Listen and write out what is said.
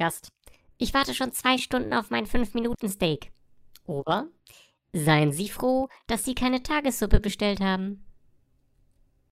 Gast. Ich warte schon zwei Stunden auf mein 5-Minuten-Steak. Ober. Seien Sie froh, dass Sie keine Tagessuppe bestellt haben.